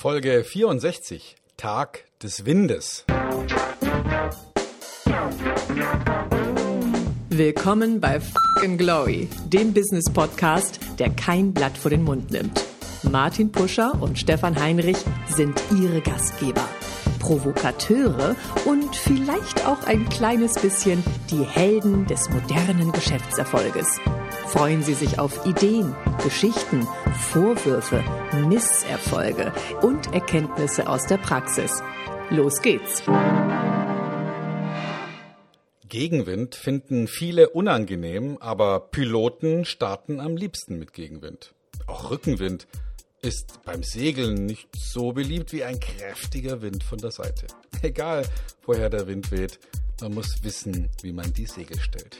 Folge 64, Tag des Windes. Willkommen bei Fucking Glory, dem Business Podcast, der kein Blatt vor den Mund nimmt. Martin Puscher und Stefan Heinrich sind ihre Gastgeber. Provokateure und vielleicht auch ein kleines bisschen die Helden des modernen Geschäftserfolges. Freuen Sie sich auf Ideen, Geschichten, Vorwürfe, Misserfolge und Erkenntnisse aus der Praxis. Los geht's! Gegenwind finden viele unangenehm, aber Piloten starten am liebsten mit Gegenwind. Auch Rückenwind ist beim Segeln nicht so beliebt wie ein kräftiger Wind von der Seite. Egal, woher der Wind weht, man muss wissen, wie man die Segel stellt.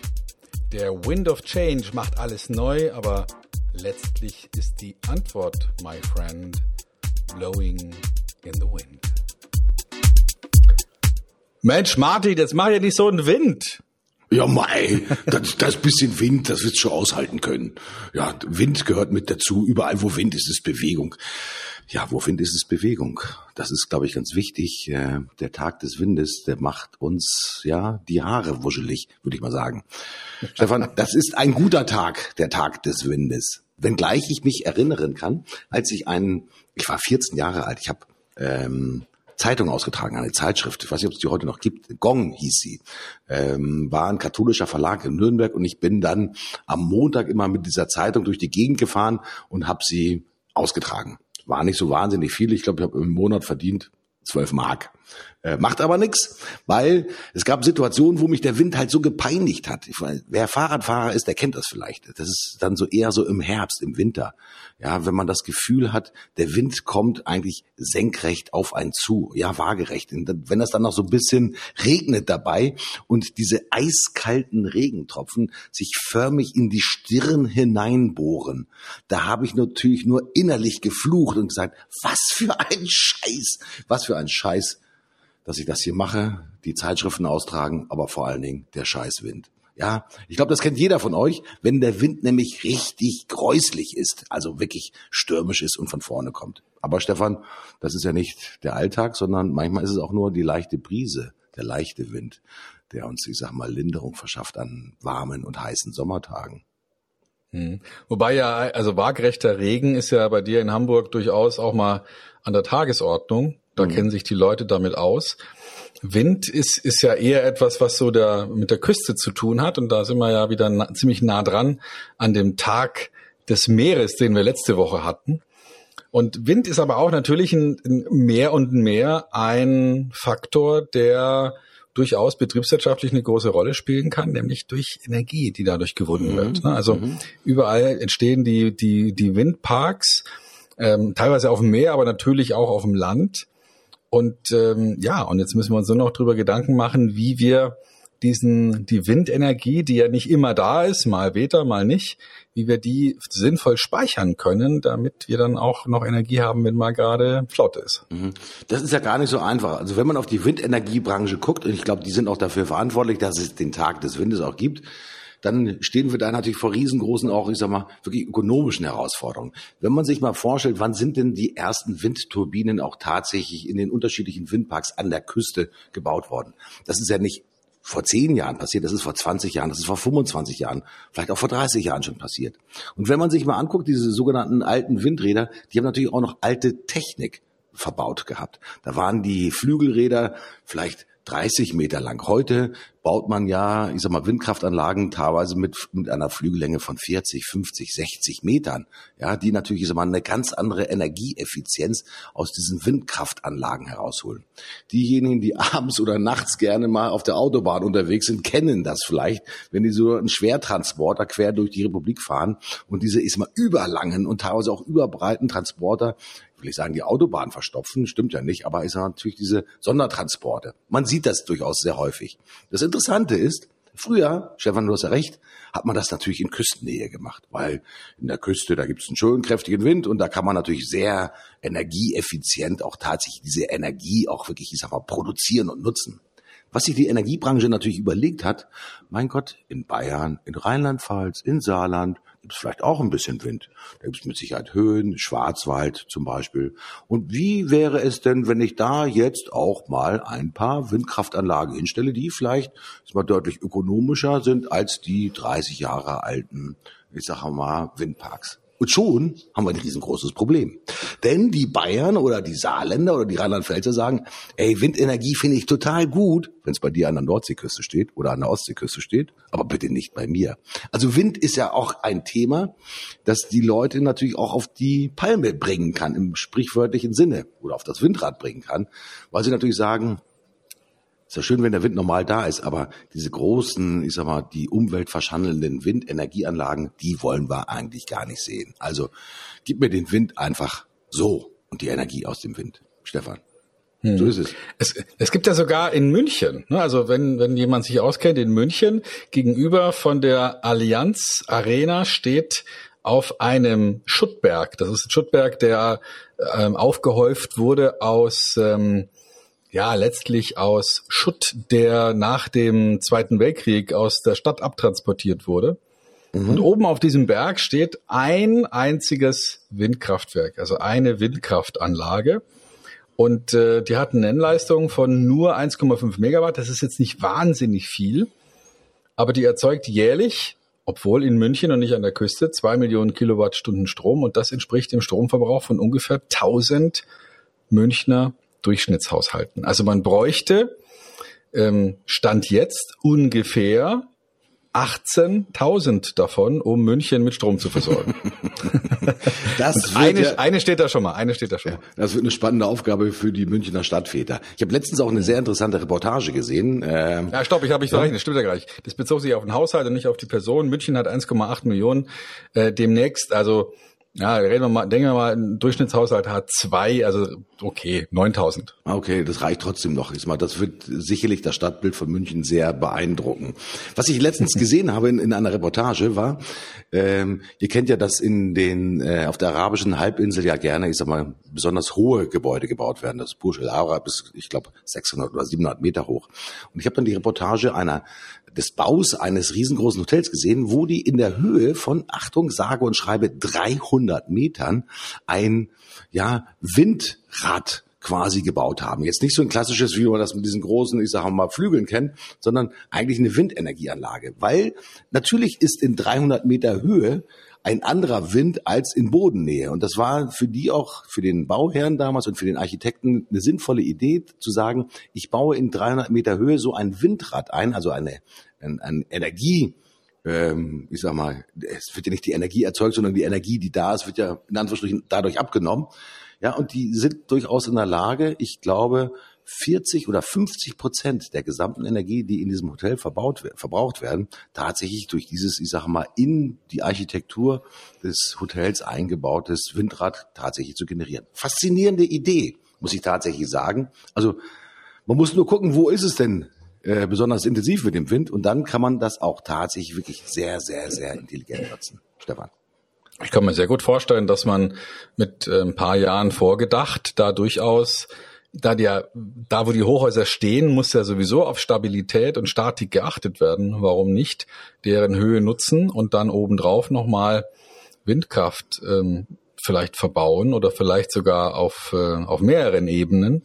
Der Wind of Change macht alles neu, aber letztlich ist die Antwort, my friend, blowing in the wind. Mensch, Martin, jetzt mach ja nicht so einen Wind. Ja, mei, das, das bisschen Wind, das wird's schon aushalten können. Ja, Wind gehört mit dazu. Überall, wo Wind ist, ist Bewegung. Ja, wo Wind ist, ist Bewegung. Das ist, glaube ich, ganz wichtig. Äh, der Tag des Windes, der macht uns, ja, die Haare wuschelig, würde ich mal sagen. Stefan, das ist ein guter Tag, der Tag des Windes. Wenngleich ich mich erinnern kann, als ich einen, ich war 14 Jahre alt, ich habe ähm, Zeitung ausgetragen, eine Zeitschrift, ich weiß nicht, ob es die heute noch gibt, Gong hieß sie, ähm, war ein katholischer Verlag in Nürnberg und ich bin dann am Montag immer mit dieser Zeitung durch die Gegend gefahren und habe sie ausgetragen. War nicht so wahnsinnig viel, ich glaube, ich habe im Monat verdient 12 Mark. Äh, macht aber nix, weil es gab Situationen, wo mich der Wind halt so gepeinigt hat. Ich, wer Fahrradfahrer ist, der kennt das vielleicht. Das ist dann so eher so im Herbst, im Winter. Ja, wenn man das Gefühl hat, der Wind kommt eigentlich senkrecht auf einen zu, ja, waagerecht. Und wenn das dann noch so ein bisschen regnet dabei und diese eiskalten Regentropfen sich förmlich in die Stirn hineinbohren, da habe ich natürlich nur innerlich geflucht und gesagt, was für ein Scheiß, was für ein Scheiß dass ich das hier mache, die Zeitschriften austragen, aber vor allen Dingen der Scheißwind. Ja, ich glaube, das kennt jeder von euch, wenn der Wind nämlich richtig gräuslich ist, also wirklich stürmisch ist und von vorne kommt. Aber Stefan, das ist ja nicht der Alltag, sondern manchmal ist es auch nur die leichte Brise, der leichte Wind, der uns, ich sag mal, Linderung verschafft an warmen und heißen Sommertagen. Hm. Wobei ja, also waagrechter Regen ist ja bei dir in Hamburg durchaus auch mal an der Tagesordnung. Da mhm. kennen sich die Leute damit aus. Wind ist, ist ja eher etwas, was so der, mit der Küste zu tun hat. Und da sind wir ja wieder na, ziemlich nah dran an dem Tag des Meeres, den wir letzte Woche hatten. Und Wind ist aber auch natürlich ein, ein mehr und mehr ein Faktor, der durchaus betriebswirtschaftlich eine große Rolle spielen kann, nämlich durch Energie, die dadurch gewonnen mhm. wird. Also mhm. überall entstehen die, die, die Windparks, ähm, teilweise auf dem Meer, aber natürlich auch auf dem Land. Und ähm, ja, und jetzt müssen wir uns nur noch drüber Gedanken machen, wie wir diesen, die Windenergie, die ja nicht immer da ist, mal Beta, mal nicht, wie wir die sinnvoll speichern können, damit wir dann auch noch Energie haben, wenn mal gerade Flaute ist. Mhm. Das ist ja gar nicht so einfach. Also wenn man auf die Windenergiebranche guckt, und ich glaube, die sind auch dafür verantwortlich, dass es den Tag des Windes auch gibt, dann stehen wir da natürlich vor riesengroßen, auch ich sag mal, wirklich ökonomischen Herausforderungen. Wenn man sich mal vorstellt, wann sind denn die ersten Windturbinen auch tatsächlich in den unterschiedlichen Windparks an der Küste gebaut worden? Das ist ja nicht vor zehn Jahren passiert, das ist vor 20 Jahren, das ist vor 25 Jahren, vielleicht auch vor 30 Jahren schon passiert. Und wenn man sich mal anguckt, diese sogenannten alten Windräder, die haben natürlich auch noch alte Technik verbaut gehabt. Da waren die Flügelräder vielleicht 30 Meter lang. Heute baut man ja, ich sag mal, Windkraftanlagen teilweise mit, mit einer Flügellänge von 40, 50, 60 Metern. Ja, die natürlich, ich sag mal, eine ganz andere Energieeffizienz aus diesen Windkraftanlagen herausholen. Diejenigen, die abends oder nachts gerne mal auf der Autobahn unterwegs sind, kennen das vielleicht, wenn die so einen Schwertransporter quer durch die Republik fahren und diese, ich sag mal, überlangen und teilweise auch überbreiten Transporter will ich sagen, die Autobahn verstopfen, stimmt ja nicht, aber es sind natürlich diese Sondertransporte. Man sieht das durchaus sehr häufig. Das Interessante ist, früher, Stefan, du hast ja recht, hat man das natürlich in Küstennähe gemacht, weil in der Küste, da gibt es einen schönen kräftigen Wind und da kann man natürlich sehr energieeffizient auch tatsächlich diese Energie auch wirklich, ich sag mal, produzieren und nutzen. Was sich die Energiebranche natürlich überlegt hat, mein Gott, in Bayern, in Rheinland-Pfalz, in Saarland, gibt es vielleicht auch ein bisschen Wind. Da gibt es mit Sicherheit Höhen, Schwarzwald zum Beispiel. Und wie wäre es denn, wenn ich da jetzt auch mal ein paar Windkraftanlagen hinstelle, die vielleicht mal deutlich ökonomischer sind als die 30 Jahre alten, ich sage mal, Windparks? Und schon haben wir ein riesengroßes Problem. Denn die Bayern oder die Saarländer oder die Rheinland-Pfälzer sagen, ey, Windenergie finde ich total gut, wenn es bei dir an der Nordseeküste steht oder an der Ostseeküste steht, aber bitte nicht bei mir. Also Wind ist ja auch ein Thema, das die Leute natürlich auch auf die Palme bringen kann, im sprichwörtlichen Sinne, oder auf das Windrad bringen kann, weil sie natürlich sagen, ist ja schön, wenn der Wind normal da ist, aber diese großen, ich sag mal, die Umwelt verschandelnden Windenergieanlagen, die wollen wir eigentlich gar nicht sehen. Also gib mir den Wind einfach so und die Energie aus dem Wind. Stefan. Hm. So ist es. es. Es gibt ja sogar in München, ne, also wenn, wenn jemand sich auskennt, in München gegenüber von der Allianz Arena steht auf einem Schuttberg. Das ist ein Schuttberg, der ähm, aufgehäuft wurde aus ähm, ja letztlich aus Schutt, der nach dem Zweiten Weltkrieg aus der Stadt abtransportiert wurde. Mhm. Und oben auf diesem Berg steht ein einziges Windkraftwerk, also eine Windkraftanlage. Und äh, die hat eine Nennleistung von nur 1,5 Megawatt. Das ist jetzt nicht wahnsinnig viel, aber die erzeugt jährlich, obwohl in München und nicht an der Küste, zwei Millionen Kilowattstunden Strom. Und das entspricht dem Stromverbrauch von ungefähr 1000 Münchner Durchschnittshaushalten. Also man bräuchte ähm, Stand jetzt ungefähr 18.000 davon, um München mit Strom zu versorgen. das eine, ja, eine steht da schon mal, eine steht da schon mal. Das wird eine spannende Aufgabe für die Münchner Stadtväter. Ich habe letztens auch eine sehr interessante Reportage gesehen. Ähm, ja, stopp, ich habe mich verrechnet, das stimmt ja gleich. Das bezog sich auf den Haushalt und nicht auf die Person. München hat 1,8 Millionen äh, demnächst, also ja, reden wir mal, denken wir mal, ein Durchschnittshaushalt hat zwei, also okay, 9000. Okay, das reicht trotzdem noch. Ich mal, das wird sicherlich das Stadtbild von München sehr beeindrucken. Was ich letztens gesehen habe in, in einer Reportage war, ähm, ihr kennt ja, dass in den äh, auf der arabischen Halbinsel ja gerne, ich sag mal, besonders hohe Gebäude gebaut werden. Das Burj Al Arab ist, ich glaube, 600 oder 700 Meter hoch. Und ich habe dann die Reportage einer des Baus eines riesengroßen Hotels gesehen, wo die in der Höhe von, Achtung, sage und schreibe 300 Metern ein, ja, Windrad quasi gebaut haben. Jetzt nicht so ein klassisches, wie man das mit diesen großen, ich sage mal, Flügeln kennt, sondern eigentlich eine Windenergieanlage. Weil natürlich ist in 300 Meter Höhe ein anderer Wind als in Bodennähe. Und das war für die auch, für den Bauherrn damals und für den Architekten eine sinnvolle Idee zu sagen, ich baue in 300 Meter Höhe so ein Windrad ein, also eine, ein, ein Energie, ähm, ich sag mal, es wird ja nicht die Energie erzeugt, sondern die Energie, die da ist, wird ja in Anführungsstrichen dadurch abgenommen. Ja, und die sind durchaus in der Lage, ich glaube, 40 oder 50 Prozent der gesamten Energie, die in diesem Hotel verbaut, verbraucht werden, tatsächlich durch dieses, ich sage mal, in die Architektur des Hotels eingebautes Windrad tatsächlich zu generieren. Faszinierende Idee, muss ich tatsächlich sagen. Also man muss nur gucken, wo ist es denn äh, besonders intensiv mit dem Wind und dann kann man das auch tatsächlich wirklich sehr, sehr, sehr intelligent nutzen. Stefan. Ich kann mir sehr gut vorstellen, dass man mit äh, ein paar Jahren vorgedacht da durchaus da der, da wo die Hochhäuser stehen, muss ja sowieso auf Stabilität und Statik geachtet werden. Warum nicht deren Höhe nutzen und dann obendrauf nochmal Windkraft ähm, vielleicht verbauen oder vielleicht sogar auf, äh, auf mehreren Ebenen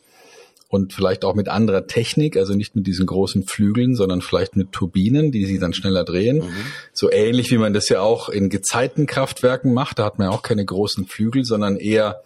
und vielleicht auch mit anderer Technik, also nicht mit diesen großen Flügeln, sondern vielleicht mit Turbinen, die sie dann schneller drehen. Mhm. So ähnlich wie man das ja auch in Gezeitenkraftwerken macht. Da hat man ja auch keine großen Flügel, sondern eher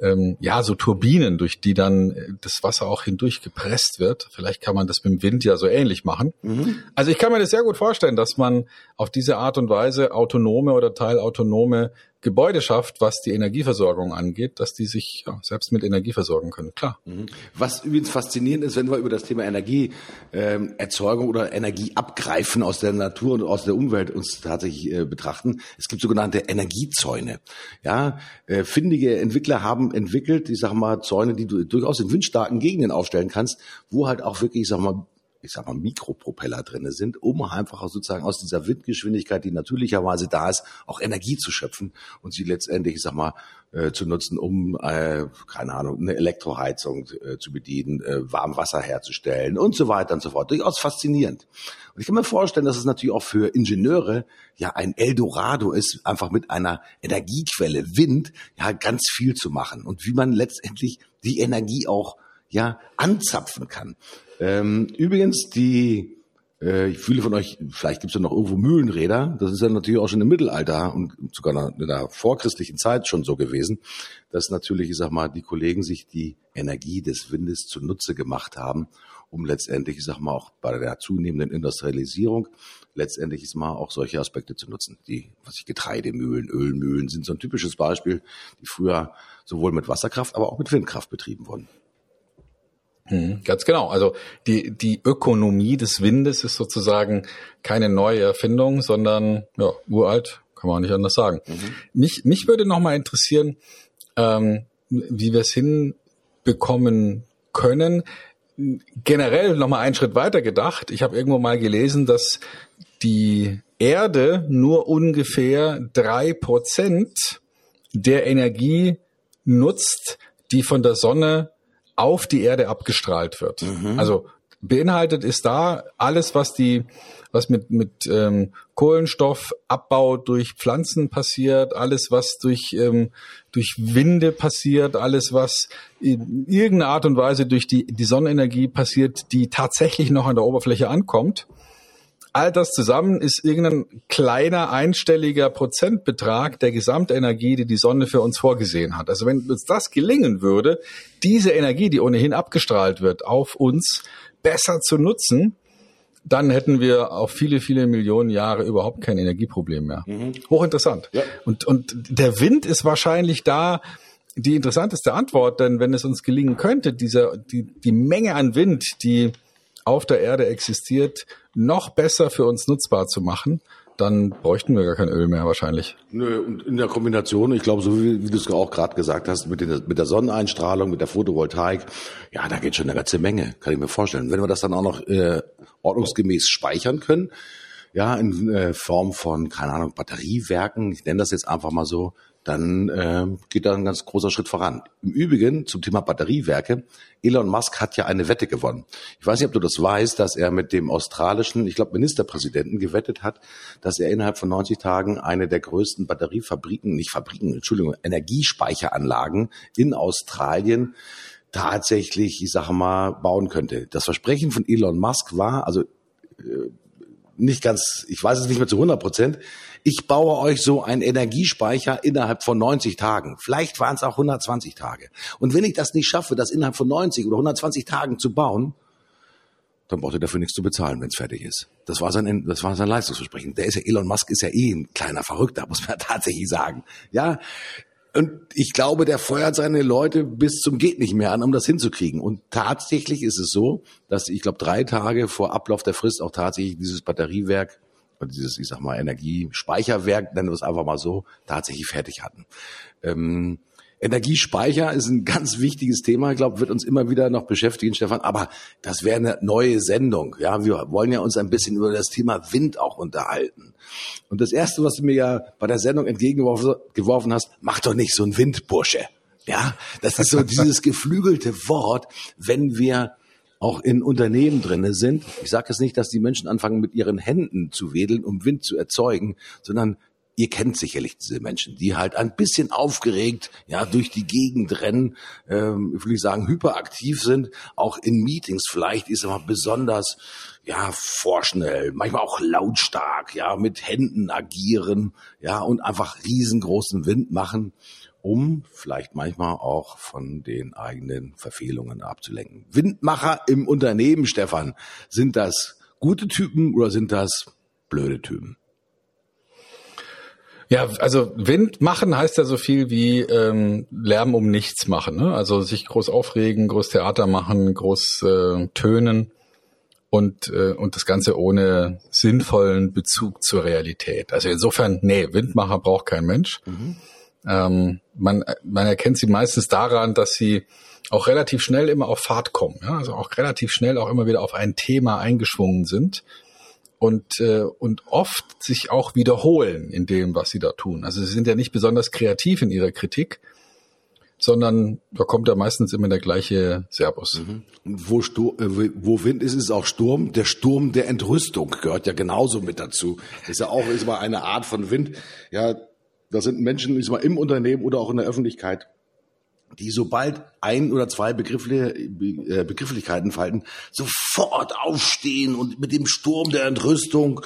ähm, ja so Turbinen, durch die dann äh, das Wasser auch hindurch gepresst wird. Vielleicht kann man das mit dem Wind ja so ähnlich machen. Mhm. Also ich kann mir das sehr gut vorstellen, dass man auf diese Art und Weise autonome oder teilautonome Gebäude schafft, was die Energieversorgung angeht, dass die sich ja, selbst mit Energie versorgen können. Klar. Mhm. Was übrigens faszinierend ist, wenn wir über das Thema Energieerzeugung ähm, oder Energieabgreifen aus der Natur und aus der Umwelt uns tatsächlich äh, betrachten. Es gibt sogenannte Energiezäune. Ja, äh, findige Entwickler haben entwickelt, ich sag mal, Zäune, die du durchaus in windstarken Gegenden aufstellen kannst, wo halt auch wirklich, ich sag mal, ich sag mal, Mikropropeller drinne sind, um einfach sozusagen aus dieser Windgeschwindigkeit, die natürlicherweise da ist, auch Energie zu schöpfen und sie letztendlich, ich sag mal, äh, zu nutzen, um, äh, keine Ahnung, eine Elektroheizung äh, zu bedienen, äh, Warmwasser herzustellen und so weiter und so fort. Durchaus faszinierend. Und ich kann mir vorstellen, dass es natürlich auch für Ingenieure ja ein Eldorado ist, einfach mit einer Energiequelle Wind ja ganz viel zu machen und wie man letztendlich die Energie auch ja anzapfen kann. Ähm, übrigens, die äh, viele von euch, vielleicht gibt es ja noch irgendwo Mühlenräder, das ist ja natürlich auch schon im Mittelalter und sogar in der vorchristlichen Zeit schon so gewesen, dass natürlich, ich sag mal, die Kollegen sich die Energie des Windes zunutze gemacht haben, um letztendlich, ich sag mal, auch bei der zunehmenden Industrialisierung letztendlich ist mal auch solche Aspekte zu nutzen. Die, was ich Getreidemühlen, Ölmühlen sind so ein typisches Beispiel, die früher sowohl mit Wasserkraft, aber auch mit Windkraft betrieben wurden. Mhm, ganz genau. Also die, die Ökonomie des Windes ist sozusagen keine neue Erfindung, sondern ja, uralt, kann man nicht anders sagen. Mhm. Mich, mich würde nochmal interessieren, ähm, wie wir es hinbekommen können. Generell nochmal einen Schritt weiter gedacht. Ich habe irgendwo mal gelesen, dass die Erde nur ungefähr drei Prozent der Energie nutzt, die von der Sonne auf die Erde abgestrahlt wird. Mhm. Also beinhaltet ist da alles, was die, was mit mit ähm, Kohlenstoffabbau durch Pflanzen passiert, alles, was durch ähm, durch Winde passiert, alles, was in irgendeiner Art und Weise durch die die Sonnenenergie passiert, die tatsächlich noch an der Oberfläche ankommt all das zusammen ist irgendein kleiner einstelliger Prozentbetrag der Gesamtenergie, die die Sonne für uns vorgesehen hat. Also wenn uns das gelingen würde, diese Energie, die ohnehin abgestrahlt wird, auf uns besser zu nutzen, dann hätten wir auf viele, viele Millionen Jahre überhaupt kein Energieproblem mehr. Mhm. Hochinteressant. Ja. Und, und der Wind ist wahrscheinlich da die interessanteste Antwort, denn wenn es uns gelingen könnte, dieser, die, die Menge an Wind, die auf der Erde existiert, noch besser für uns nutzbar zu machen, dann bräuchten wir gar kein Öl mehr wahrscheinlich. Nö, und in der Kombination, ich glaube, so wie, wie du es auch gerade gesagt hast, mit, den, mit der Sonneneinstrahlung, mit der Photovoltaik, ja, da geht schon eine ganze Menge, kann ich mir vorstellen. Wenn wir das dann auch noch äh, ordnungsgemäß speichern können, ja, in äh, Form von, keine Ahnung, Batteriewerken, ich nenne das jetzt einfach mal so, dann äh, geht da ein ganz großer Schritt voran. Im Übrigen zum Thema Batteriewerke, Elon Musk hat ja eine Wette gewonnen. Ich weiß nicht, ob du das weißt, dass er mit dem australischen, ich glaube, Ministerpräsidenten gewettet hat, dass er innerhalb von 90 Tagen eine der größten Batteriefabriken, nicht Fabriken, Entschuldigung, Energiespeicheranlagen in Australien tatsächlich, ich sage mal, bauen könnte. Das Versprechen von Elon Musk war, also äh, nicht ganz, ich weiß es nicht mehr zu 100 Prozent, ich baue euch so einen Energiespeicher innerhalb von 90 Tagen. Vielleicht waren es auch 120 Tage. Und wenn ich das nicht schaffe, das innerhalb von 90 oder 120 Tagen zu bauen, dann braucht ihr dafür nichts zu bezahlen, wenn es fertig ist. Das war sein, das war sein Leistungsversprechen. Der ist ja, Elon Musk ist ja eh ein kleiner Verrückter, muss man tatsächlich sagen. Ja. Und ich glaube, der feuert seine Leute bis zum geht nicht mehr an, um das hinzukriegen. Und tatsächlich ist es so, dass ich glaube, drei Tage vor Ablauf der Frist auch tatsächlich dieses Batteriewerk dieses, ich sag mal, Energiespeicherwerk, nennen wir es einfach mal so, tatsächlich fertig hatten. Ähm, Energiespeicher ist ein ganz wichtiges Thema, ich glaube, wird uns immer wieder noch beschäftigen, Stefan, aber das wäre eine neue Sendung. Ja, wir wollen ja uns ein bisschen über das Thema Wind auch unterhalten. Und das erste, was du mir ja bei der Sendung entgegengeworfen hast, mach doch nicht so ein Windbursche. Ja, das ist so dieses geflügelte Wort, wenn wir auch in Unternehmen drinne sind. Ich sage es nicht, dass die Menschen anfangen, mit ihren Händen zu wedeln, um Wind zu erzeugen, sondern ihr kennt sicherlich diese Menschen, die halt ein bisschen aufgeregt, ja, durch die Gegend rennen, ähm, ich will nicht sagen hyperaktiv sind, auch in Meetings vielleicht ist aber besonders, ja, vorschnell, manchmal auch lautstark, ja, mit Händen agieren, ja, und einfach riesengroßen Wind machen um vielleicht manchmal auch von den eigenen Verfehlungen abzulenken. Windmacher im Unternehmen, Stefan, sind das gute Typen oder sind das blöde Typen? Ja, also Wind machen heißt ja so viel wie ähm, Lärm um nichts machen. Ne? Also sich groß aufregen, groß Theater machen, groß äh, tönen und, äh, und das Ganze ohne sinnvollen Bezug zur Realität. Also insofern, nee, Windmacher braucht kein Mensch. Mhm. Ähm, man, man erkennt sie meistens daran, dass sie auch relativ schnell immer auf Fahrt kommen, ja? also auch relativ schnell auch immer wieder auf ein Thema eingeschwungen sind und, äh, und oft sich auch wiederholen in dem, was sie da tun. Also sie sind ja nicht besonders kreativ in ihrer Kritik, sondern da kommt ja meistens immer der gleiche Servus. Mhm. Wo, Stur äh, wo Wind ist, ist auch Sturm. Der Sturm der Entrüstung gehört ja genauso mit dazu. Ist ja auch ist mal eine Art von Wind. Ja, da sind Menschen ist mal im Unternehmen oder auch in der Öffentlichkeit die sobald ein oder zwei äh, Begrifflichkeiten falten, sofort aufstehen und mit dem Sturm der Entrüstung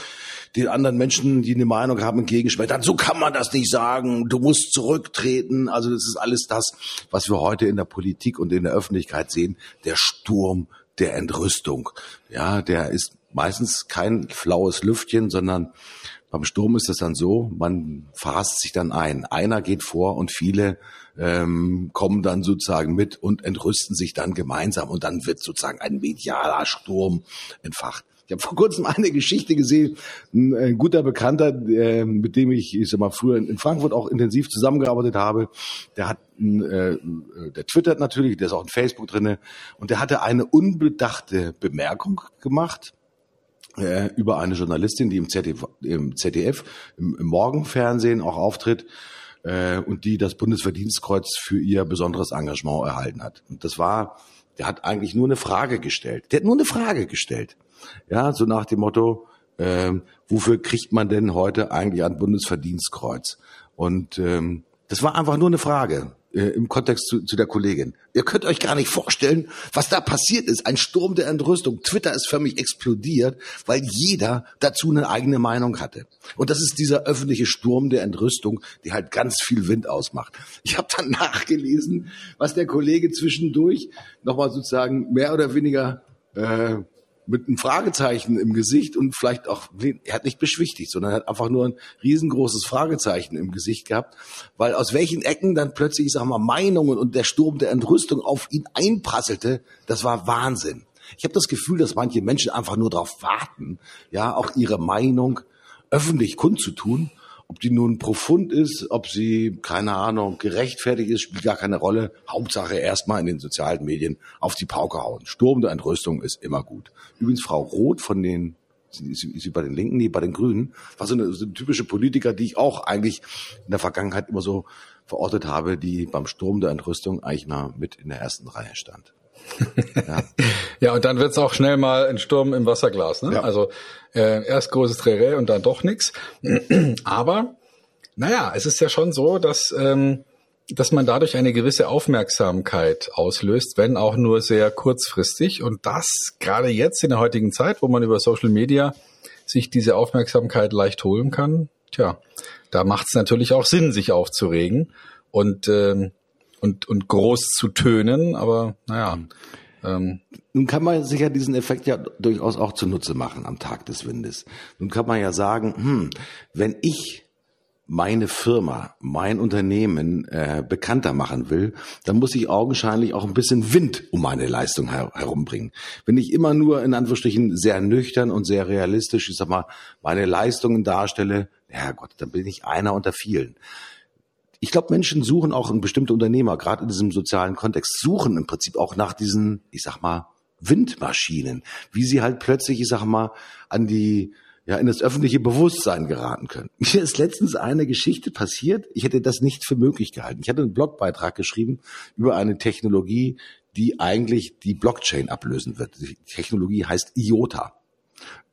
den anderen Menschen, die eine Meinung haben, entgegenschmettern. So kann man das nicht sagen. Du musst zurücktreten. Also das ist alles das, was wir heute in der Politik und in der Öffentlichkeit sehen. Der Sturm der Entrüstung. Ja, der ist meistens kein flaues Lüftchen, sondern beim Sturm ist es dann so, man verhasst sich dann ein. Einer geht vor und viele ähm, kommen dann sozusagen mit und entrüsten sich dann gemeinsam und dann wird sozusagen ein medialer Sturm entfacht. Ich habe vor kurzem eine Geschichte gesehen, ein, ein guter Bekannter, äh, mit dem ich, ich sag mal, früher in Frankfurt auch intensiv zusammengearbeitet habe, der hat, äh, der twittert natürlich, der ist auch in Facebook drinne und der hatte eine unbedachte Bemerkung gemacht äh, über eine Journalistin, die im ZDF, im, ZDF, im, im Morgenfernsehen auch auftritt äh, und die das Bundesverdienstkreuz für ihr besonderes Engagement erhalten hat. Und das war, der hat eigentlich nur eine Frage gestellt. Der hat nur eine Frage gestellt. Ja, so nach dem Motto, äh, wofür kriegt man denn heute eigentlich ein Bundesverdienstkreuz? Und ähm, das war einfach nur eine Frage äh, im Kontext zu, zu der Kollegin. Ihr könnt euch gar nicht vorstellen, was da passiert ist. Ein Sturm der Entrüstung. Twitter ist für mich explodiert, weil jeder dazu eine eigene Meinung hatte. Und das ist dieser öffentliche Sturm der Entrüstung, die halt ganz viel Wind ausmacht. Ich habe dann nachgelesen, was der Kollege zwischendurch nochmal sozusagen mehr oder weniger äh, mit einem Fragezeichen im Gesicht und vielleicht auch, er hat nicht beschwichtigt, sondern er hat einfach nur ein riesengroßes Fragezeichen im Gesicht gehabt, weil aus welchen Ecken dann plötzlich, ich sag mal, Meinungen und der Sturm der Entrüstung auf ihn einprasselte, das war Wahnsinn. Ich habe das Gefühl, dass manche Menschen einfach nur darauf warten, ja, auch ihre Meinung öffentlich kundzutun ob die nun profund ist, ob sie, keine Ahnung, gerechtfertigt ist, spielt gar keine Rolle. Hauptsache erstmal in den sozialen Medien auf die Pauke hauen. Sturm der Entrüstung ist immer gut. Übrigens Frau Roth von den ist sie bei den Linken, nee, bei den Grünen, war so eine, so eine typische Politiker, die ich auch eigentlich in der Vergangenheit immer so verortet habe, die beim Sturm der Entrüstung eigentlich mal mit in der ersten Reihe stand. Ja. Ja, und dann wird's auch schnell mal ein Sturm im Wasserglas. Ne? Ja. Also äh, erst großes Trerä und dann doch nix. Aber naja, es ist ja schon so, dass, ähm, dass man dadurch eine gewisse Aufmerksamkeit auslöst, wenn auch nur sehr kurzfristig. Und das gerade jetzt in der heutigen Zeit, wo man über Social Media sich diese Aufmerksamkeit leicht holen kann, tja, da macht es natürlich auch Sinn, sich aufzuregen. Und ähm, und, und groß zu tönen, aber naja. Ähm. Nun kann man sich ja diesen Effekt ja durchaus auch zunutze machen am Tag des Windes. Nun kann man ja sagen, hm, wenn ich meine Firma, mein Unternehmen äh, bekannter machen will, dann muss ich augenscheinlich auch ein bisschen Wind um meine Leistung her herumbringen. Wenn ich immer nur in Anführungsstrichen sehr nüchtern und sehr realistisch, ich sag mal, meine Leistungen darstelle, ja Gott, dann bin ich einer unter vielen ich glaube, Menschen suchen auch ein bestimmte Unternehmer, gerade in diesem sozialen Kontext, suchen im Prinzip auch nach diesen, ich sag mal, Windmaschinen, wie sie halt plötzlich, ich sag mal, an die, ja, in das öffentliche Bewusstsein geraten können. Mir ist letztens eine Geschichte passiert. Ich hätte das nicht für möglich gehalten. Ich hatte einen Blogbeitrag geschrieben über eine Technologie, die eigentlich die Blockchain ablösen wird. Die Technologie heißt IOTA.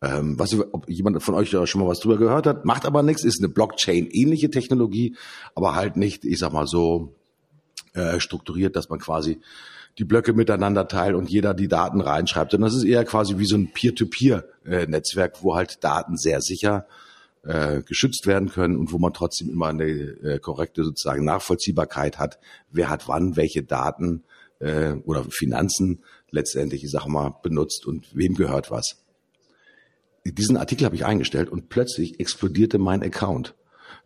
Ähm, was, ob jemand von euch da schon mal was drüber gehört hat, macht aber nichts, ist eine Blockchain-ähnliche Technologie, aber halt nicht, ich sag mal so, äh, strukturiert, dass man quasi die Blöcke miteinander teilt und jeder die Daten reinschreibt. Und das ist eher quasi wie so ein Peer-to-Peer-Netzwerk, wo halt Daten sehr sicher äh, geschützt werden können und wo man trotzdem immer eine äh, korrekte sozusagen Nachvollziehbarkeit hat, wer hat wann welche Daten äh, oder Finanzen letztendlich, ich sag mal, benutzt und wem gehört was diesen Artikel habe ich eingestellt und plötzlich explodierte mein Account.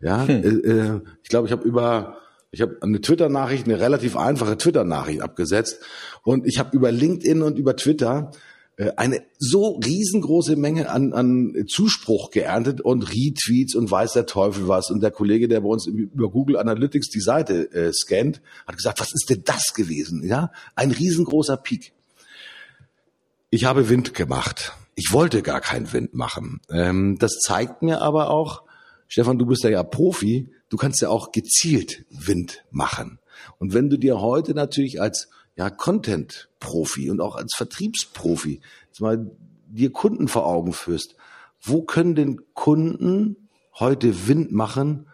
Ja, hm. äh, äh ich glaube, ich habe über ich habe eine Twitter-Nachricht, eine relativ einfache Twitter-Nachricht abgesetzt und ich habe über LinkedIn und über Twitter äh, eine so riesengroße Menge an, an Zuspruch geerntet und Retweets und weiß der Teufel was. Und der Kollege, der bei uns über Google Analytics die Seite äh, scannt, hat gesagt, was ist denn das gewesen? Ja, ein riesengroßer Peak. Ich habe Wind gemacht. Ich wollte gar keinen Wind machen. Ähm, das zeigt mir aber auch, Stefan, du bist ja, ja Profi, du kannst ja auch gezielt Wind machen. Und wenn du dir heute natürlich als ja, Content-Profi und auch als Vertriebsprofi mal dir Kunden vor Augen führst, wo können denn Kunden heute Wind machen,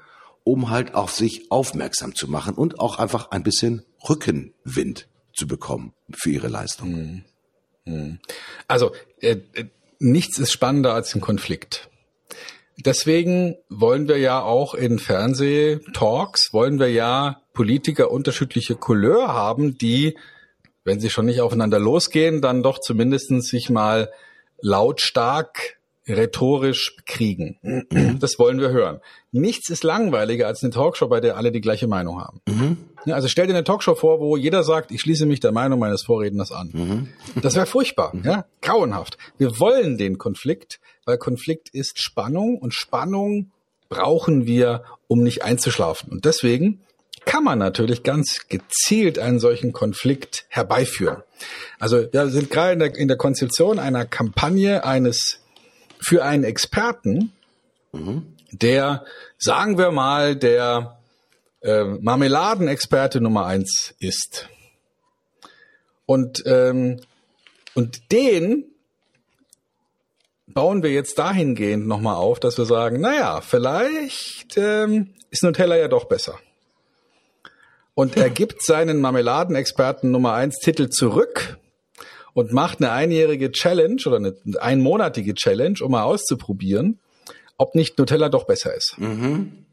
um halt auf sich aufmerksam zu machen und auch einfach ein bisschen Rückenwind zu bekommen für ihre Leistung? Also äh, äh, nichts ist spannender als ein Konflikt. Deswegen wollen wir ja auch in Fernsehtalks, wollen wir ja Politiker unterschiedliche Couleur haben, die, wenn sie schon nicht aufeinander losgehen, dann doch zumindestens sich mal lautstark rhetorisch kriegen. Das wollen wir hören. Nichts ist langweiliger als eine Talkshow, bei der alle die gleiche Meinung haben. Mhm. Ja, also stell dir eine Talkshow vor, wo jeder sagt, ich schließe mich der Meinung meines Vorredners an. Mhm. Das wäre furchtbar, mhm. ja, grauenhaft. Wir wollen den Konflikt, weil Konflikt ist Spannung und Spannung brauchen wir, um nicht einzuschlafen. Und deswegen kann man natürlich ganz gezielt einen solchen Konflikt herbeiführen. Also wir sind gerade in der, in der Konzeption einer Kampagne eines für einen Experten, mhm. Der, sagen wir mal, der äh, Marmeladenexperte Nummer eins ist. Und, ähm, und den bauen wir jetzt dahingehend nochmal auf, dass wir sagen, naja, vielleicht ähm, ist Nutella ja doch besser. Und er gibt seinen Marmeladenexperten Nummer eins Titel zurück und macht eine einjährige Challenge oder eine einmonatige Challenge, um mal auszuprobieren, ob nicht Nutella doch besser ist. Mhm.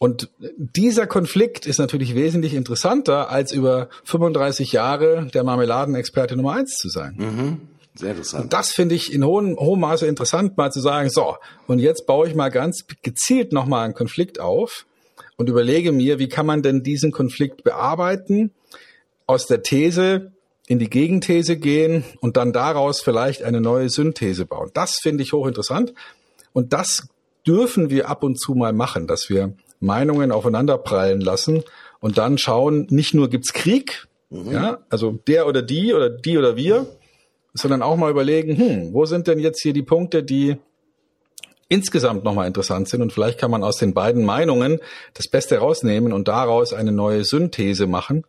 Und dieser Konflikt ist natürlich wesentlich interessanter, als über 35 Jahre der Marmeladenexperte Nummer eins zu sein. Mhm. Sehr interessant. Und das finde ich in hohem, hohem Maße interessant, mal zu sagen, so, und jetzt baue ich mal ganz gezielt nochmal einen Konflikt auf und überlege mir, wie kann man denn diesen Konflikt bearbeiten, aus der These in die Gegenthese gehen und dann daraus vielleicht eine neue Synthese bauen. Das finde ich hochinteressant. Und das dürfen wir ab und zu mal machen, dass wir Meinungen aufeinanderprallen lassen und dann schauen, nicht nur gibt's Krieg, mhm. ja, also der oder die oder die oder wir, sondern auch mal überlegen, hm, wo sind denn jetzt hier die Punkte, die insgesamt nochmal interessant sind und vielleicht kann man aus den beiden Meinungen das Beste rausnehmen und daraus eine neue Synthese machen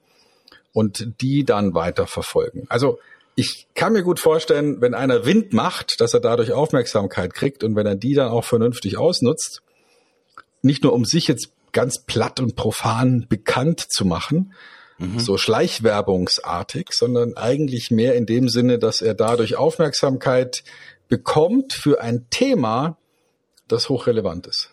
und die dann weiter verfolgen. Also ich kann mir gut vorstellen, wenn einer Wind macht, dass er dadurch Aufmerksamkeit kriegt und wenn er die dann auch vernünftig ausnutzt, nicht nur um sich jetzt ganz platt und profan bekannt zu machen, mhm. so schleichwerbungsartig, sondern eigentlich mehr in dem Sinne, dass er dadurch Aufmerksamkeit bekommt für ein Thema, das hochrelevant ist.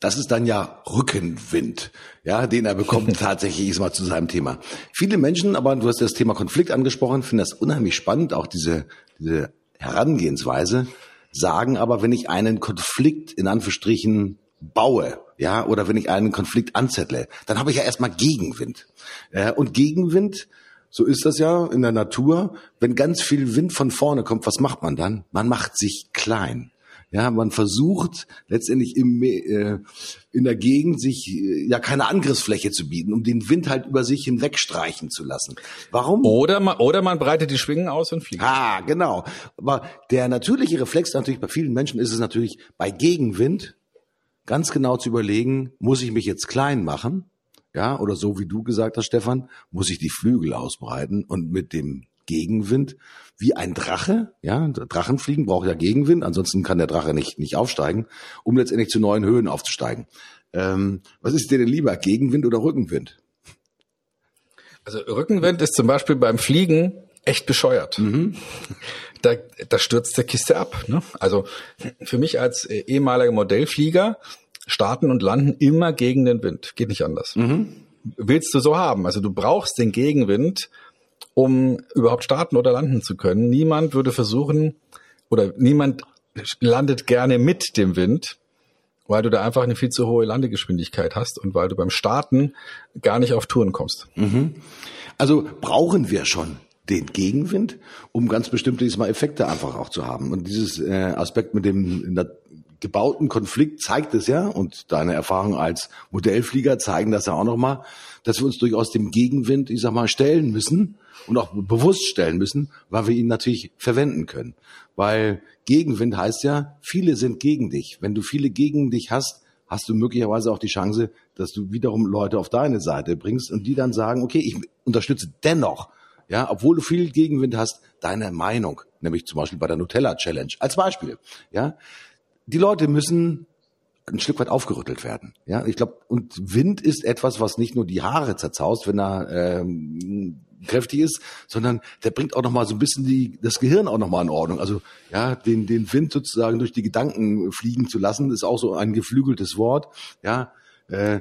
Das ist dann ja Rückenwind, ja, den er bekommt tatsächlich ist mal zu seinem Thema. Viele Menschen, aber du hast das Thema Konflikt angesprochen, finden das unheimlich spannend, auch diese, diese Herangehensweise, sagen aber, wenn ich einen Konflikt in Anführungsstrichen baue, ja, oder wenn ich einen Konflikt anzettle, dann habe ich ja erstmal Gegenwind. Ja, und Gegenwind, so ist das ja in der Natur, wenn ganz viel Wind von vorne kommt, was macht man dann? Man macht sich klein. Ja, man versucht letztendlich im, äh, in der Gegend sich äh, ja keine Angriffsfläche zu bieten, um den Wind halt über sich hinwegstreichen zu lassen. Warum? Oder man, oder man breitet die Schwingen aus und fliegt. Ah, genau. Aber der natürliche Reflex natürlich bei vielen Menschen ist es natürlich bei Gegenwind ganz genau zu überlegen, muss ich mich jetzt klein machen? Ja, oder so wie du gesagt hast, Stefan, muss ich die Flügel ausbreiten und mit dem Gegenwind wie ein Drache. Ja, Drachenfliegen braucht ja Gegenwind, ansonsten kann der Drache nicht, nicht aufsteigen, um letztendlich zu neuen Höhen aufzusteigen. Ähm, was ist dir denn lieber, Gegenwind oder Rückenwind? Also Rückenwind ist zum Beispiel beim Fliegen echt bescheuert. Mhm. Da, da stürzt der Kiste ab. Ne? Also für mich als äh, ehemaliger Modellflieger starten und landen immer gegen den Wind. Geht nicht anders. Mhm. Willst du so haben? Also du brauchst den Gegenwind, um überhaupt starten oder landen zu können. Niemand würde versuchen oder niemand landet gerne mit dem Wind, weil du da einfach eine viel zu hohe Landegeschwindigkeit hast und weil du beim Starten gar nicht auf Touren kommst. Mhm. Also brauchen wir schon den Gegenwind, um ganz bestimmte diesmal Effekte einfach auch zu haben. Und dieses äh, Aspekt mit dem gebauten Konflikt zeigt es ja, und deine Erfahrungen als Modellflieger zeigen das ja auch nochmal, dass wir uns durchaus dem Gegenwind, ich sag mal, stellen müssen und auch bewusst stellen müssen, weil wir ihn natürlich verwenden können. Weil Gegenwind heißt ja, viele sind gegen dich. Wenn du viele gegen dich hast, hast du möglicherweise auch die Chance, dass du wiederum Leute auf deine Seite bringst und die dann sagen, okay, ich unterstütze dennoch, ja, obwohl du viel Gegenwind hast, deine Meinung, nämlich zum Beispiel bei der Nutella Challenge als Beispiel, ja. Die Leute müssen ein Stück weit aufgerüttelt werden. Ja, ich glaube, und Wind ist etwas, was nicht nur die Haare zerzaust, wenn er ähm, kräftig ist, sondern der bringt auch noch mal so ein bisschen die, das Gehirn auch noch mal in Ordnung. Also ja, den, den Wind sozusagen durch die Gedanken fliegen zu lassen, ist auch so ein geflügeltes Wort. Ja, äh,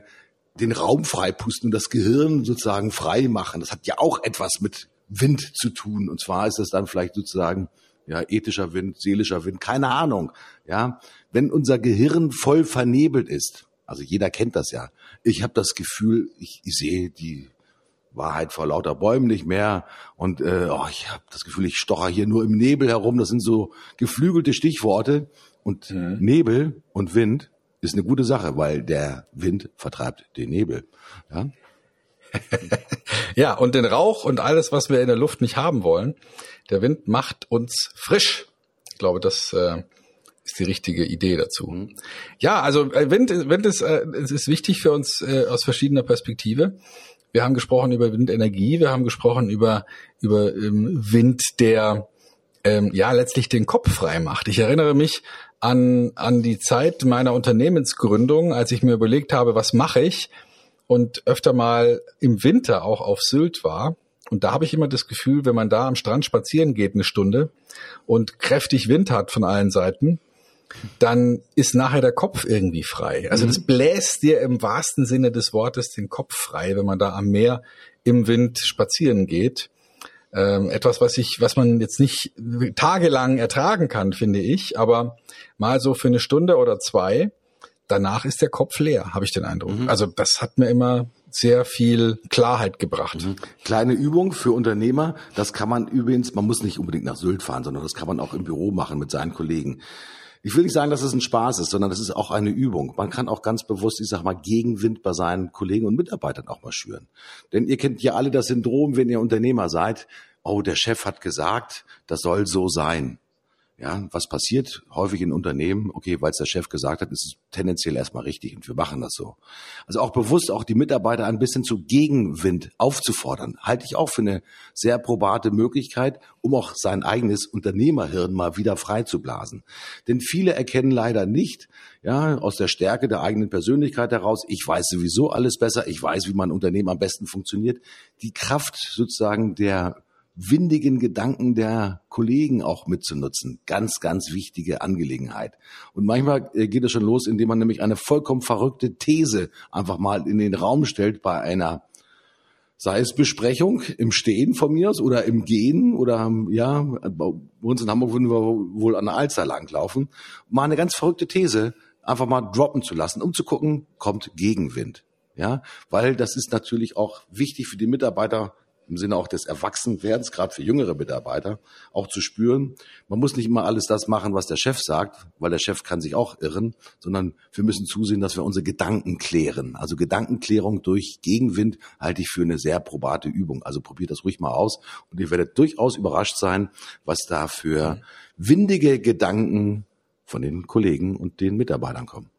den Raum freipusten und das Gehirn sozusagen frei machen. Das hat ja auch etwas mit Wind zu tun. Und zwar ist das dann vielleicht sozusagen ja, ethischer Wind, seelischer Wind, keine Ahnung. Ja, wenn unser Gehirn voll vernebelt ist, also jeder kennt das ja. Ich habe das Gefühl, ich, ich sehe die Wahrheit vor lauter Bäumen nicht mehr. Und äh, oh, ich habe das Gefühl, ich stocher hier nur im Nebel herum. Das sind so geflügelte Stichworte. Und mhm. Nebel und Wind ist eine gute Sache, weil der Wind vertreibt den Nebel. Ja? ja, und den Rauch und alles, was wir in der Luft nicht haben wollen. Der Wind macht uns frisch. Ich glaube, das äh, ist die richtige Idee dazu. Mhm. Ja, also äh, Wind, Wind ist, äh, es ist wichtig für uns äh, aus verschiedener Perspektive. Wir haben gesprochen über Windenergie, wir haben gesprochen über, über ähm, Wind, der ähm, ja letztlich den Kopf frei macht. Ich erinnere mich an, an die Zeit meiner Unternehmensgründung, als ich mir überlegt habe, was mache ich und öfter mal im Winter auch auf Sylt war. Und da habe ich immer das Gefühl, wenn man da am Strand spazieren geht eine Stunde und kräftig Wind hat von allen Seiten, dann ist nachher der Kopf irgendwie frei. Also das mhm. bläst dir im wahrsten Sinne des Wortes den Kopf frei, wenn man da am Meer im Wind spazieren geht. Ähm, etwas, was ich, was man jetzt nicht tagelang ertragen kann, finde ich, aber mal so für eine Stunde oder zwei, danach ist der Kopf leer, habe ich den Eindruck. Mhm. Also das hat mir immer sehr viel Klarheit gebracht. Mhm. Kleine Übung für Unternehmer, das kann man übrigens, man muss nicht unbedingt nach Sylt fahren, sondern das kann man auch im Büro machen mit seinen Kollegen. Ich will nicht sagen, dass es ein Spaß ist, sondern das ist auch eine Übung. Man kann auch ganz bewusst, ich sag mal, Gegenwind bei seinen Kollegen und Mitarbeitern auch mal schüren. Denn ihr kennt ja alle das Syndrom, wenn ihr Unternehmer seid. Oh, der Chef hat gesagt, das soll so sein. Ja, was passiert häufig in Unternehmen? Okay, weil es der Chef gesagt hat, ist es tendenziell erstmal richtig und wir machen das so. Also auch bewusst auch die Mitarbeiter ein bisschen zu Gegenwind aufzufordern, halte ich auch für eine sehr probate Möglichkeit, um auch sein eigenes Unternehmerhirn mal wieder frei zu blasen. Denn viele erkennen leider nicht, ja, aus der Stärke der eigenen Persönlichkeit heraus, ich weiß sowieso alles besser, ich weiß, wie mein Unternehmen am besten funktioniert, die Kraft sozusagen der windigen Gedanken der Kollegen auch mitzunutzen. Ganz, ganz wichtige Angelegenheit. Und manchmal äh, geht es schon los, indem man nämlich eine vollkommen verrückte These einfach mal in den Raum stellt bei einer sei es Besprechung im Stehen von mir aus oder im Gehen oder ja, bei uns in Hamburg würden wir wohl an der Alster langlaufen, mal eine ganz verrückte These einfach mal droppen zu lassen, um zu gucken, kommt Gegenwind. Ja, weil das ist natürlich auch wichtig für die Mitarbeiter, im Sinne auch des Erwachsenwerdens, gerade für jüngere Mitarbeiter, auch zu spüren, man muss nicht immer alles das machen, was der Chef sagt, weil der Chef kann sich auch irren, sondern wir müssen zusehen, dass wir unsere Gedanken klären. Also Gedankenklärung durch Gegenwind halte ich für eine sehr probate Übung. Also probiert das ruhig mal aus und ihr werdet durchaus überrascht sein, was da für windige Gedanken von den Kollegen und den Mitarbeitern kommen.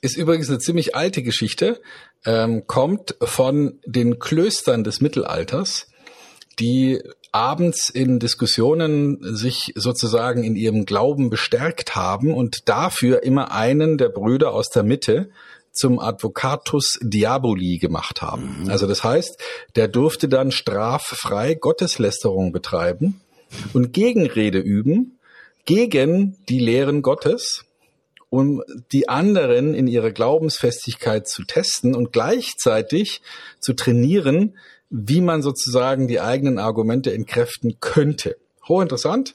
Ist übrigens eine ziemlich alte Geschichte, ähm, kommt von den Klöstern des Mittelalters, die abends in Diskussionen sich sozusagen in ihrem Glauben bestärkt haben und dafür immer einen der Brüder aus der Mitte zum Advocatus Diaboli gemacht haben. Mhm. Also das heißt, der durfte dann straffrei Gotteslästerung betreiben und Gegenrede üben gegen die Lehren Gottes um die anderen in ihrer Glaubensfestigkeit zu testen und gleichzeitig zu trainieren, wie man sozusagen die eigenen Argumente entkräften könnte. Hochinteressant.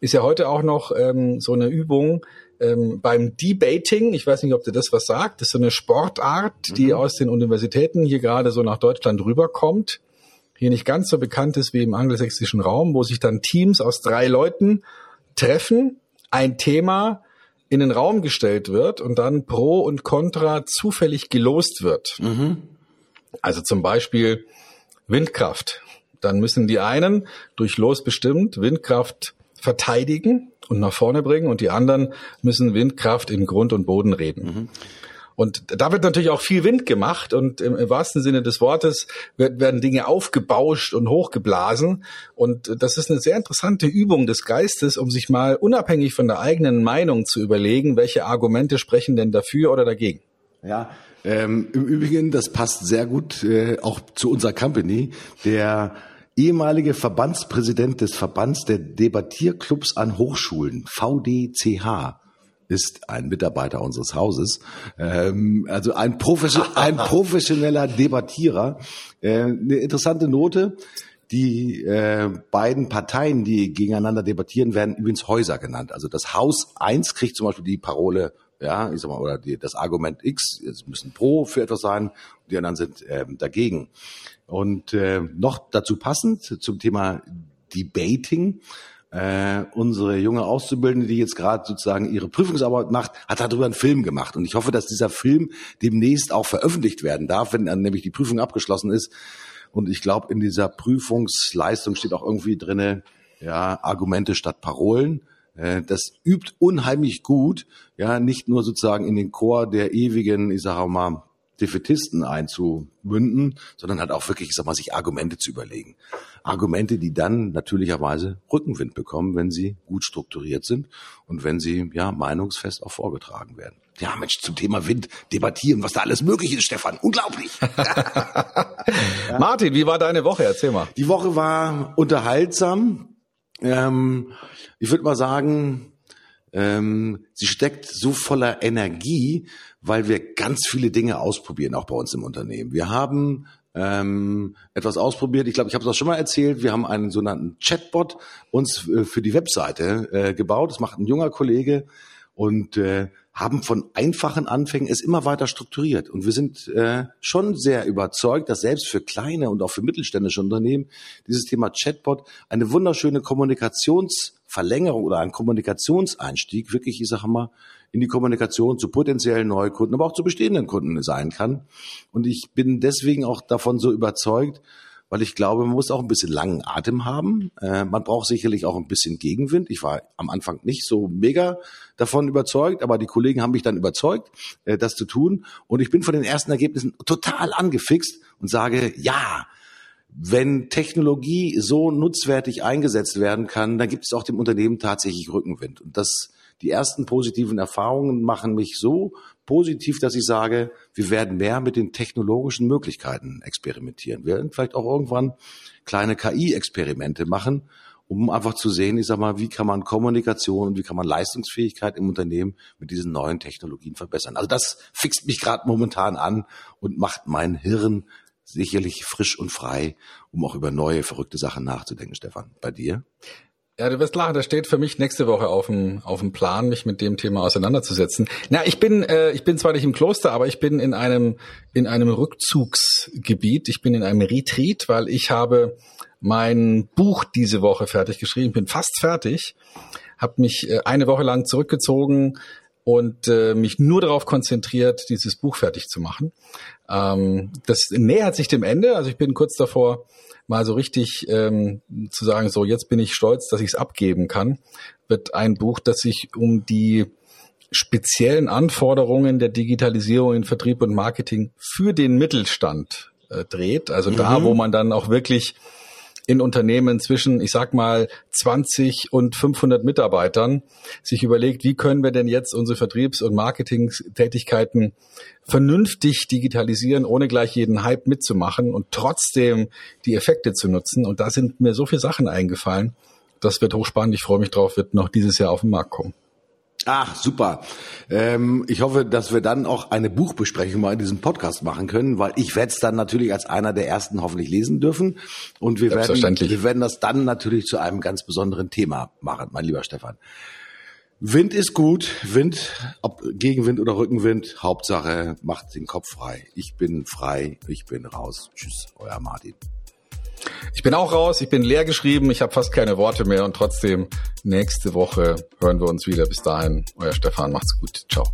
Ist ja heute auch noch ähm, so eine Übung ähm, beim Debating. Ich weiß nicht, ob dir das was sagt. Das ist so eine Sportart, die mhm. aus den Universitäten hier gerade so nach Deutschland rüberkommt. hier nicht ganz so bekannt ist wie im angelsächsischen Raum, wo sich dann Teams aus drei Leuten treffen, ein Thema in den Raum gestellt wird und dann Pro und Contra zufällig gelost wird. Mhm. Also zum Beispiel Windkraft. Dann müssen die einen durch Los bestimmt Windkraft verteidigen und nach vorne bringen und die anderen müssen Windkraft in Grund und Boden reden. Mhm. Und da wird natürlich auch viel Wind gemacht und im, im wahrsten Sinne des Wortes wird, werden Dinge aufgebauscht und hochgeblasen. Und das ist eine sehr interessante Übung des Geistes, um sich mal unabhängig von der eigenen Meinung zu überlegen, welche Argumente sprechen denn dafür oder dagegen. Ja, ähm, im Übrigen, das passt sehr gut äh, auch zu unserer Company. Der ehemalige Verbandspräsident des Verbands der Debattierclubs an Hochschulen, VDCH, ist ein Mitarbeiter unseres Hauses, ähm, also ein, Profession ein professioneller Debattierer. Äh, eine interessante Note. Die äh, beiden Parteien, die gegeneinander debattieren, werden übrigens Häuser genannt. Also das Haus 1 kriegt zum Beispiel die Parole, ja, ich sag mal, oder die, das Argument X, es müssen pro für etwas sein, die anderen sind ähm, dagegen. Und äh, noch dazu passend zum Thema Debating äh, unsere junge Auszubildende, die jetzt gerade sozusagen ihre Prüfungsarbeit macht, hat darüber einen Film gemacht. Und ich hoffe, dass dieser Film demnächst auch veröffentlicht werden darf, wenn dann nämlich die Prüfung abgeschlossen ist. Und ich glaube, in dieser Prüfungsleistung steht auch irgendwie drinne, ja, Argumente statt Parolen. Äh, das übt unheimlich gut, ja, nicht nur sozusagen in den Chor der ewigen, ich sage mal, Defetisten einzumünden, sondern halt auch wirklich, ich sag mal, sich Argumente zu überlegen. Argumente, die dann natürlicherweise Rückenwind bekommen, wenn sie gut strukturiert sind und wenn sie ja meinungsfest auch vorgetragen werden. Ja, Mensch, zum Thema Wind debattieren, was da alles möglich ist, Stefan. Unglaublich. ja. Martin, wie war deine Woche? Erzähl mal. Die Woche war unterhaltsam. Ähm, ich würde mal sagen, ähm, sie steckt so voller Energie, weil wir ganz viele Dinge ausprobieren, auch bei uns im Unternehmen. Wir haben ähm, etwas ausprobiert. Ich glaube, ich habe das schon mal erzählt. Wir haben einen sogenannten Chatbot uns äh, für die Webseite äh, gebaut. Das macht ein junger Kollege und äh, haben von einfachen Anfängen es immer weiter strukturiert. Und wir sind äh, schon sehr überzeugt, dass selbst für kleine und auch für mittelständische Unternehmen dieses Thema Chatbot eine wunderschöne Kommunikationsverlängerung oder ein Kommunikationseinstieg wirklich, ich sage mal, in die Kommunikation zu potenziellen Neukunden, aber auch zu bestehenden Kunden sein kann. Und ich bin deswegen auch davon so überzeugt, weil ich glaube, man muss auch ein bisschen langen Atem haben. Äh, man braucht sicherlich auch ein bisschen Gegenwind. Ich war am Anfang nicht so mega davon überzeugt, aber die Kollegen haben mich dann überzeugt, äh, das zu tun. Und ich bin von den ersten Ergebnissen total angefixt und sage, ja, wenn Technologie so nutzwertig eingesetzt werden kann, dann gibt es auch dem Unternehmen tatsächlich Rückenwind. Und das die ersten positiven Erfahrungen machen mich so positiv, dass ich sage, wir werden mehr mit den technologischen Möglichkeiten experimentieren. Wir werden vielleicht auch irgendwann kleine KI-Experimente machen, um einfach zu sehen, ich sag mal, wie kann man Kommunikation und wie kann man Leistungsfähigkeit im Unternehmen mit diesen neuen Technologien verbessern. Also das fixt mich gerade momentan an und macht mein Hirn sicherlich frisch und frei, um auch über neue verrückte Sachen nachzudenken, Stefan. Bei dir? Ja, du wirst lachen, das steht für mich nächste Woche auf dem, auf dem Plan, mich mit dem Thema auseinanderzusetzen. Na, ich bin, äh, ich bin zwar nicht im Kloster, aber ich bin in einem, in einem Rückzugsgebiet. Ich bin in einem Retreat, weil ich habe mein Buch diese Woche fertig geschrieben, bin fast fertig, habe mich äh, eine Woche lang zurückgezogen und äh, mich nur darauf konzentriert, dieses Buch fertig zu machen. Ähm, das nähert sich dem Ende, also ich bin kurz davor, mal so richtig ähm, zu sagen, so jetzt bin ich stolz, dass ich es abgeben kann, wird ein Buch, das sich um die speziellen Anforderungen der Digitalisierung in Vertrieb und Marketing für den Mittelstand äh, dreht. Also mhm. da, wo man dann auch wirklich in Unternehmen zwischen, ich sag mal, 20 und 500 Mitarbeitern sich überlegt, wie können wir denn jetzt unsere Vertriebs- und Marketingtätigkeiten vernünftig digitalisieren, ohne gleich jeden Hype mitzumachen und trotzdem die Effekte zu nutzen. Und da sind mir so viele Sachen eingefallen. Das wird hochspannend. Ich freue mich drauf, wird noch dieses Jahr auf den Markt kommen. Ach, super. Ähm, ich hoffe, dass wir dann auch eine Buchbesprechung mal in diesem Podcast machen können, weil ich werde es dann natürlich als einer der ersten hoffentlich lesen dürfen. Und wir werden, wir werden das dann natürlich zu einem ganz besonderen Thema machen, mein lieber Stefan. Wind ist gut, Wind, ob Gegenwind oder Rückenwind, Hauptsache macht den Kopf frei. Ich bin frei, ich bin raus. Tschüss, euer Martin. Ich bin auch raus, ich bin leer geschrieben, ich habe fast keine Worte mehr und trotzdem nächste Woche hören wir uns wieder. Bis dahin, euer Stefan, macht's gut. Ciao.